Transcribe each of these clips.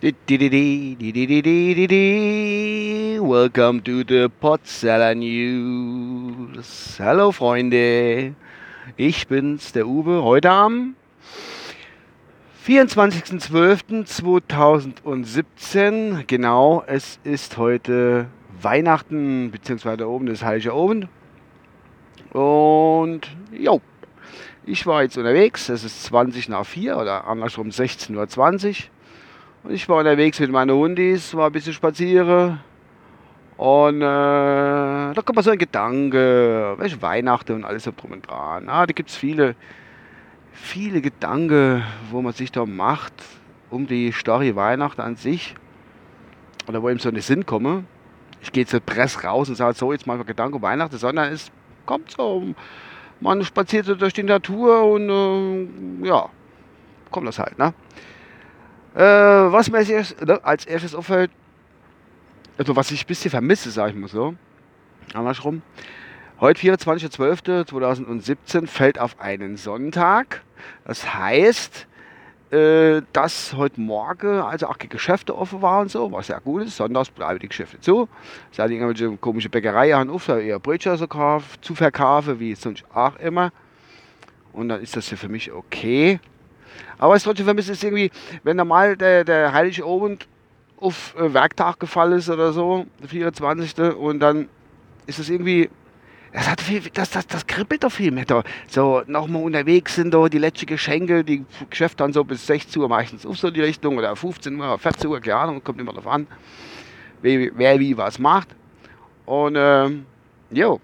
Welcome to the Podseller News. Hallo Freunde, ich bin's, der Uwe, heute am 24.12.2017. Genau, es ist heute Weihnachten, beziehungsweise oben das Heilige Oben. Und jo, ich war jetzt unterwegs, es ist 20 nach 4 oder andersrum 16.20 Uhr. Ich war unterwegs mit meinen Hundis, war ein bisschen spazieren. Und äh, da kommt mal so ein Gedanke, welche Weihnachten und alles so drum und dran. Ah, da gibt es viele, viele Gedanken, wo man sich da macht, um die Story Weihnachten an sich. Oder wo ihm so eine Sinn komme. Ich gehe zur Presse raus und sage so, jetzt mal Gedanken um Weihnachten, sondern es kommt so, man spaziert so durch die Natur und äh, ja, kommt das halt, ne? Äh, was mir als erstes, ne, als erstes auffällt, also was ich ein bisschen vermisse, sage ich mal so, andersrum. Heute, 24.12.2017, fällt auf einen Sonntag. Das heißt, äh, dass heute Morgen also auch die Geschäfte offen waren und so, was sehr gut ist. Sonntags bleiben die Geschäfte zu. Seid irgendwelche komische Bäckerei an da eher Brötchen so kauf, zu verkaufen, wie sonst auch immer. Und dann ist das ja für mich okay. Aber was ich trotzdem vermisse, ist irgendwie, wenn normal der, der Heilige Abend auf äh, Werktag gefallen ist oder so, der 24. Und dann ist es irgendwie, das, hat viel, das, das, das kribbelt doch viel mehr da. So nochmal unterwegs sind da die letzten Geschenke, die Geschäfte dann so bis 16 Uhr meistens auf so die Richtung oder 15 Uhr, 14 Uhr, keine Ahnung, kommt immer darauf an, wer, wer wie was macht. Und ähm, jo,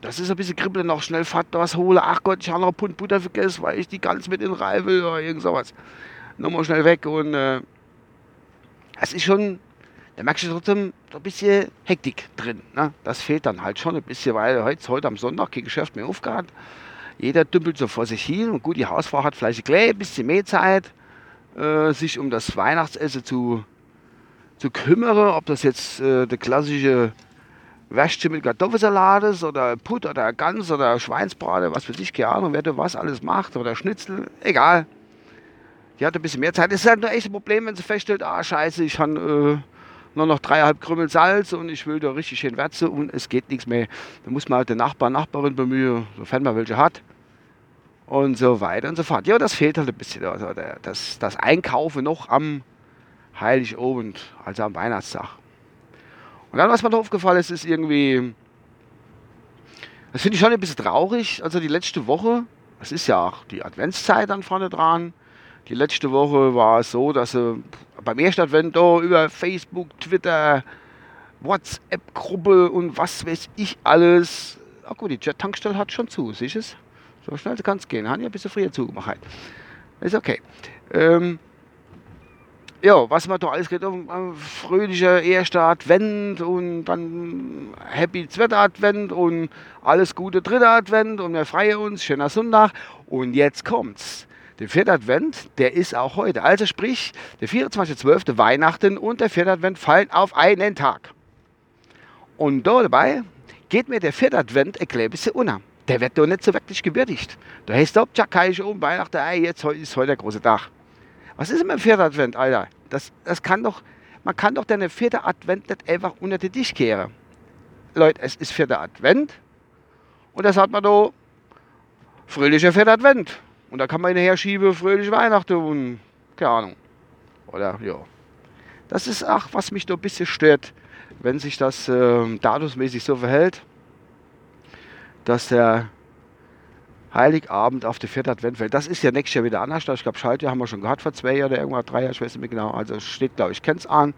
das ist ein bisschen kribbeln, noch schnell Fahrt was hole. Ach Gott, ich habe noch einen Pund Butter vergessen, weil ich die ganz mit in den Reif will oder irgend sowas. Nochmal schnell weg und äh, es ist schon, da merkst du trotzdem ein bisschen Hektik drin. Ne? Das fehlt dann halt schon ein bisschen, weil heute, heute am Sonntag kein Geschäft mehr aufgehört. Jeder dümpelt so vor sich hin und gut, die Hausfrau hat vielleicht ein bisschen mehr Zeit, äh, sich um das Weihnachtsessen zu, zu kümmern, ob das jetzt äh, der klassische Wäschchen mit Kartoffelsalat ist oder Put oder Gans oder Schweinsbrate, was für ich, keine Ahnung, wer da was alles macht oder Schnitzel, egal. Die hat ein bisschen mehr Zeit. Es ist halt nur echt ein Problem, wenn sie feststellt, ah scheiße, ich habe äh, nur noch dreieinhalb Krümel Salz und ich will da richtig schön Wärze und es geht nichts mehr. Da muss man halt den Nachbar, Nachbarin bemühen, sofern man welche hat. Und so weiter und so fort. Ja, das fehlt halt ein bisschen. Also das, das Einkaufen noch am Heiligabend, also am Weihnachtstag. Und dann, was mir da aufgefallen ist, ist irgendwie, das finde ich schon ein bisschen traurig. Also die letzte Woche, das ist ja auch die Adventszeit dann vorne dran. Die letzte Woche war es so, dass sie beim ersten Advent da über Facebook, Twitter, WhatsApp-Gruppe und was weiß ich alles. Ach gut, die Jet-Tankstelle hat schon zu, siehst du es? So schnell kann es gehen. Haben ja ein bisschen früher zugemacht. Ist okay. Ähm, ja, was man da alles geht, um, um fröhlicher erster Advent und dann Happy zweiter Advent und alles Gute dritter Advent und wir freuen uns, schöner Sonntag. Und jetzt kommt's. Der vierte Advent, der ist auch heute. Also sprich, der 24.12. Weihnachten und der vierte Advent fallen auf einen Tag. Und da dabei geht mir der vierte Advent ein bisschen unter. Der wird doch nicht so wirklich gewürdigt. Da heißt es, ja, ich um Weihnachten, ey, jetzt ist heute der große Tag. Was ist denn mit dem vierten Advent, Alter? Das, das kann doch, man kann doch den vierten Advent nicht einfach unter den Tisch kehren. Leute, es ist vierter Advent und das hat man da fröhlicher vierter Advent. Und da kann man hinterher schieben, fröhliche Weihnachten und keine Ahnung. Oder ja. Das ist auch, was mich da ein bisschen stört, wenn sich das äh, datumsmäßig so verhält, dass der Heiligabend auf der vierten Advent fällt. Das ist ja nächstes Jahr wieder anders. Ich glaube, Schaltjahr haben wir schon gehabt vor zwei Jahren oder irgendwann drei Jahren, ich weiß nicht mehr genau. Also steht, glaube ich, kennt es an.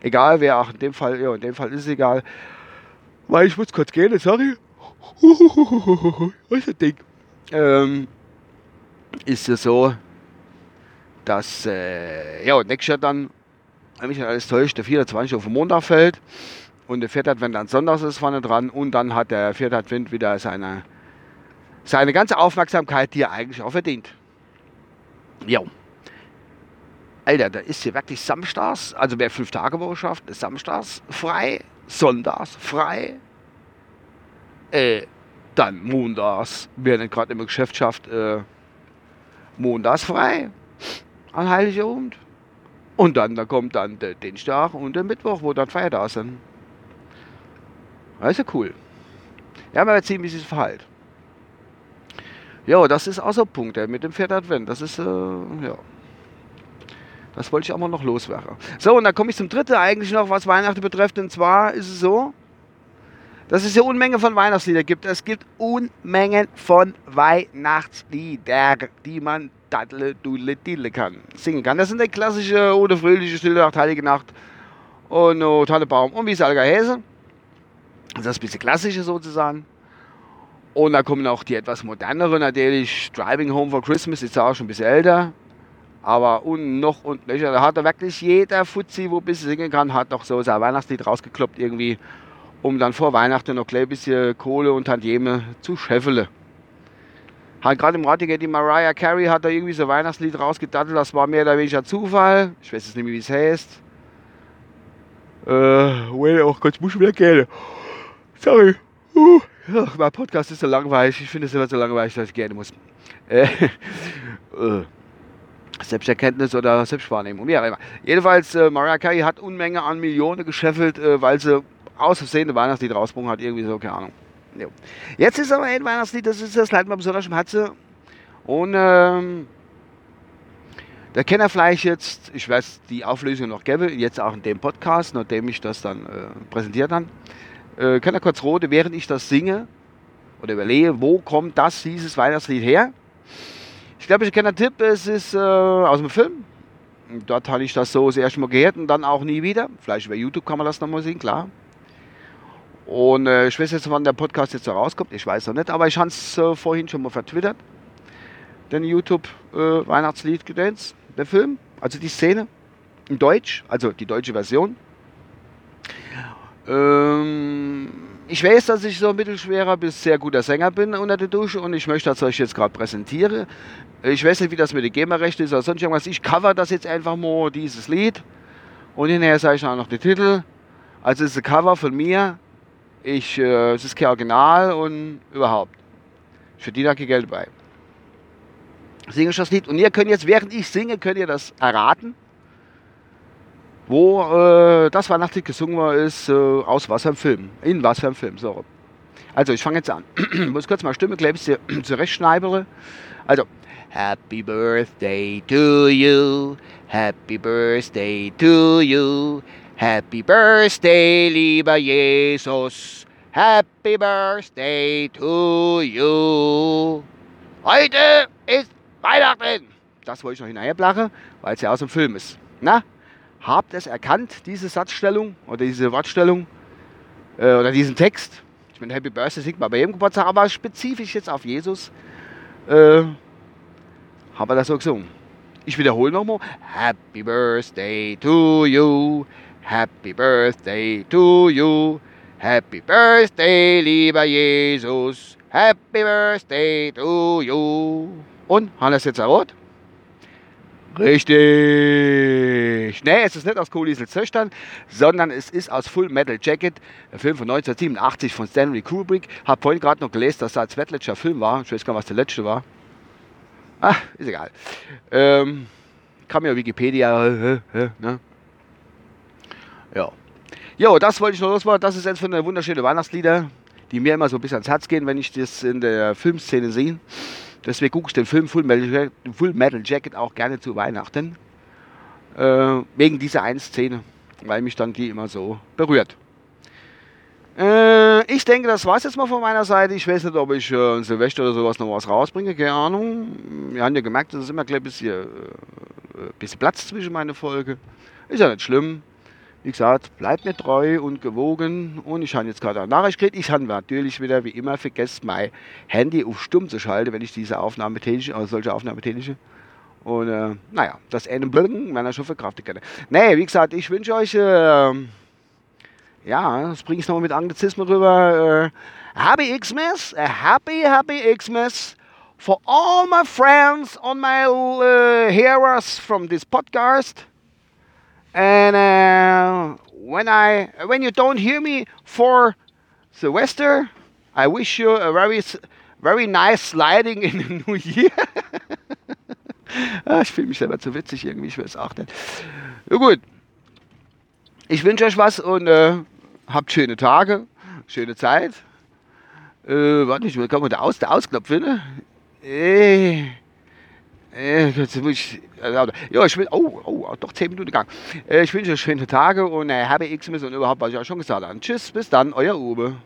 Egal wer, auch in dem Fall, ja, in dem Fall ist es egal. Weil ich muss kurz gehen, sorry. Was ist das Ding? Ähm, ist es so, dass äh, ja, nächstes Jahr dann, wenn mich nicht alles täuscht, der 24 auf den Montag fällt und der vierte Advent dann sonntags ist vorne dran und dann hat der vierte Advent wieder seine, seine ganze Aufmerksamkeit, die er eigentlich auch verdient. Jo. Alter, da ist hier wirklich samstags, also wer fünf Tage Woche schafft, ist samstags frei, sonntags frei, äh, dann montags, wer nicht gerade im Geschäft schafft, äh, montags frei. An Heiligabend. Und dann da kommt dann der Dienstag und der Mittwoch, wo dann Feiertag sind. Ja cool. Ja, sehen, wie sich verhält. Ja, das ist auch so ein Punkt ey, mit dem vierten Advent. Das ist, äh, ja. Das wollte ich auch mal noch loswerden. So, und dann komme ich zum dritten eigentlich noch, was Weihnachten betrifft. Und zwar ist es so, dass es ja Unmengen von Weihnachtslieder gibt. Es gibt Unmengen von Weihnachtslieder, die man daddle, dudle, didle kann, singen kann. Das sind die klassische oder fröhliche Stille Nacht, Heilige Nacht und oh, Tannebaum und wie es alle heißen. Das ist ein bisschen klassische sozusagen. Und da kommen auch die etwas moderneren, natürlich Driving Home for Christmas, ist auch schon ein bisschen älter. Aber und noch und nöcher, da hat er wirklich jeder Fuzzi, wo ein bisschen singen kann, hat noch so sein Weihnachtslied rausgekloppt irgendwie, um dann vor Weihnachten noch ein bisschen Kohle und Tantieme zu scheffeln. Hat gerade im Radio die Mariah Carey hat da irgendwie so ein Weihnachtslied rausgedattelt, das war mehr oder weniger Zufall. Ich weiß jetzt nicht mehr, wie es heißt. Äh, well, oh Gott, ich muss schon wieder gehen. Sorry. Uh. Mein Podcast ist so langweilig. Ich finde es immer so langweilig, dass ich gerne muss. Äh, äh, Selbsterkenntnis oder Selbstwahrnehmung, auch immer. Jedenfalls, äh, Mariah Carey hat Unmenge an Millionen gescheffelt, äh, weil sie aus Versehen ein Weihnachtslied rausgebracht hat. Irgendwie so, keine Ahnung. Jo. Jetzt ist aber ein Weihnachtslied, das ist das leid mir besonders im Herzen. Und ähm, der Kenner vielleicht jetzt, ich weiß die Auflösung noch gäbe, jetzt auch in dem Podcast, nachdem ich das dann äh, präsentiert habe äh, kann er kurz rode, während ich das singe oder überlege, wo kommt das, dieses Weihnachtslied her? Ich glaube, ich kenne einen Tipp, es ist äh, aus dem Film. Dort habe ich das so das erste Mal gehört und dann auch nie wieder. Vielleicht über YouTube kann man das nochmal sehen, klar. Und äh, ich weiß jetzt, wann der Podcast jetzt so rauskommt. Ich weiß noch nicht, aber ich habe es äh, vorhin schon mal vertwittert. Den YouTube-Weihnachtslied äh, der Film, also die Szene in Deutsch, also die deutsche Version. Ähm, ich weiß, dass ich so ein mittelschwerer bis sehr guter Sänger bin unter der Dusche und ich möchte das euch jetzt gerade präsentiere. Ich weiß nicht, wie das mit den GEMA-Rechten ist oder sonst irgendwas. Ich cover das jetzt einfach mal, dieses Lied. Und hinterher sage ich auch noch den Titel. Also es ist ein Cover von mir. Ich, äh, es ist kein Original und überhaupt. Ich verdiene da kein Geld bei. Singe ich das Lied. Und ihr könnt jetzt, während ich singe, könnt ihr das erraten wo äh, das Weihnachtslied gesungen war, ist äh, aus was einem Film. In was einem Film, so. Also, ich fange jetzt an. ich muss kurz mal Stimme, glaube ich, zurechtschneibere. Also, Happy Birthday to you, Happy Birthday to you, Happy Birthday, lieber Jesus, Happy Birthday to you. Heute ist Weihnachten. Das wollte ich noch hinterherblachen, weil es ja aus dem Film ist. Na, habt es erkannt, diese Satzstellung oder diese Wortstellung äh, oder diesen Text. Ich meine, Happy Birthday singt man bei jedem Geburtstag, aber spezifisch jetzt auf Jesus äh, haben wir das so gesungen. Ich wiederhole nochmal. Happy Birthday to you. Happy Birthday to you. Happy Birthday, lieber Jesus. Happy Birthday to you. Und, Hannes jetzt rot? Richtig. Nee, es ist nicht aus Kohlesel Zöchtern, sondern es ist aus Full Metal Jacket, der Film von 1987 von Stanley Kubrick. Hab vorhin gerade noch gelesen, dass das ein letzter Film war. Ich weiß gar nicht, was der letzte war. Ah, ist egal. Ähm, kam ja Wikipedia. Ne? Ja. Jo, das wollte ich noch loswerden. Das ist jetzt von der wunderschönen Weihnachtslieder, die mir immer so ein bisschen ans Herz gehen, wenn ich das in der Filmszene sehe. Deswegen gucke ich den Film Full Metal, Full Metal Jacket auch gerne zu Weihnachten. Äh, wegen dieser einen Szene, weil mich dann die immer so berührt. Äh, ich denke, das war es jetzt mal von meiner Seite. Ich weiß nicht, ob ich äh, Silvester oder sowas noch was rausbringe, keine Ahnung. Wir haben ja gemerkt, es immer gleich ein bisschen, äh, bisschen Platz zwischen meine Folge. Ist ja nicht schlimm. Wie gesagt, bleibt mir treu und gewogen. Und ich habe jetzt gerade eine Nachricht gekriegt. Ich habe natürlich wieder, wie immer, vergessen, mein Handy auf stumm zu schalten, wenn ich diese Aufnahme tätige, also solche Aufnahme tätige. Und äh, naja, das Ende meiner kann. Nee, wie gesagt, ich wünsche euch, äh, ja, das bringe ich nochmal mit Anglizismen rüber. Äh, happy Xmas, a happy, happy Xmas for all my friends on my uh, hearers from this podcast. And uh, when I when you don't hear me for Sylvester, I wish you a very very nice sliding in the new year. ah, ich fühle mich selber zu witzig irgendwie, ich weiß auch nicht. Ja gut. Ich wünsche euch was und äh, habt schöne Tage, schöne Zeit. Äh, warte, ich kann man da aus, Ausknopf finden? Äh, äh, ich, äh, ja, ich will, oh, oh, doch 10 Minuten gegangen. Äh, ich wünsche euch schöne Tage und äh, habe X und überhaupt, was ich auch schon gesagt habe. Tschüss, bis dann, euer Uwe.